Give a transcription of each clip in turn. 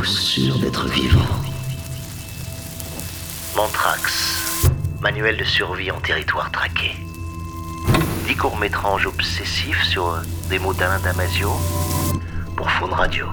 d'être vivant Mantrax, manuel de survie en territoire traqué. Dix courts-métrages obsessifs sur des mots d'Alain Damasio pour Faune Radio.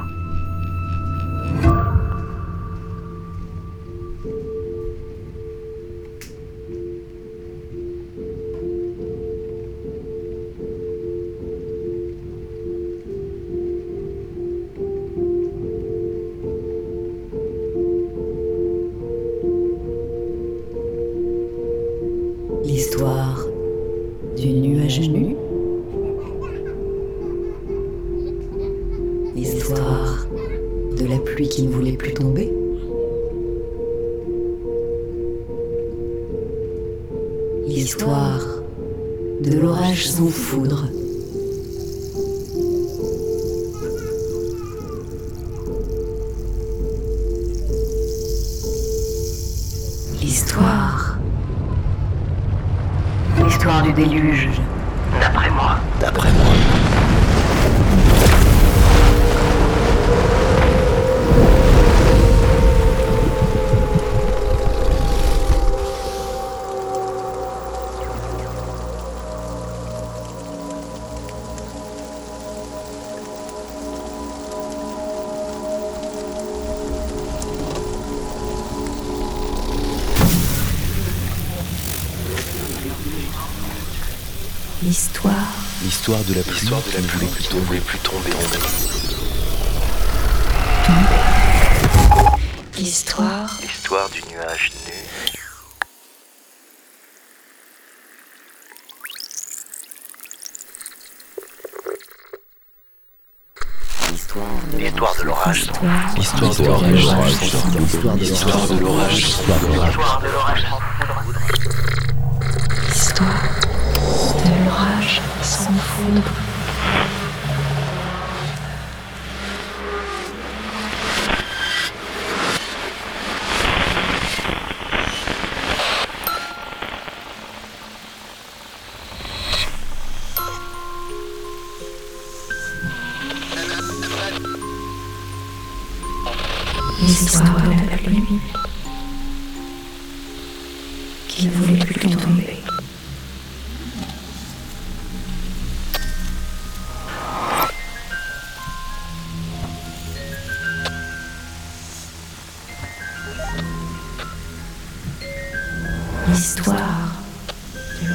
L'histoire du nuage nu. L'histoire de la pluie qui ne voulait plus tomber. L'histoire de l'orage sans foudre. L'histoire. Du déluge. D'après moi. D'après moi. L'histoire L'histoire de la pluie L'histoire de la qui ne pluie voulait plus qui ne tomber. voulait plus tomber. L'histoire L'histoire du nuage nu. L'histoire de l'orage. L'histoire de L'histoire l'orage. de L'histoire de l'orage. L'histoire de l'orage. L'histoire sans foudre. L'histoire de la pluie qui ne voulait plus tomber. L'histoire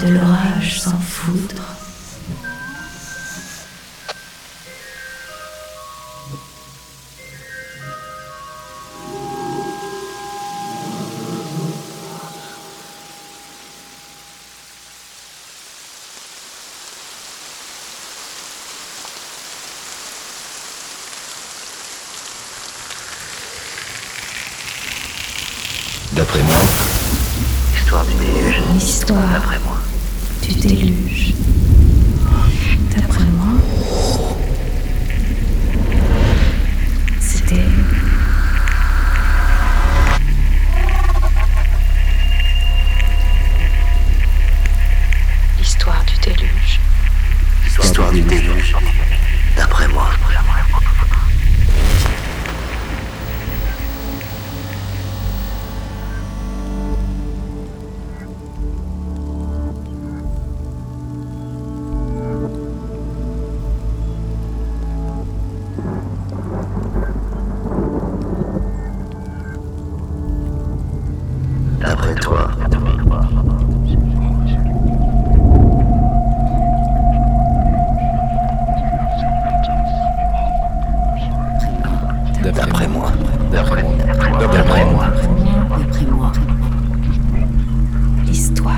de l'orage sans foudre. D'après moi. L'histoire du déluge. L'histoire D'après moi. du déluge. D'après moi, D'après moi, d'après moi, d'après moi, d'après moi, l'histoire.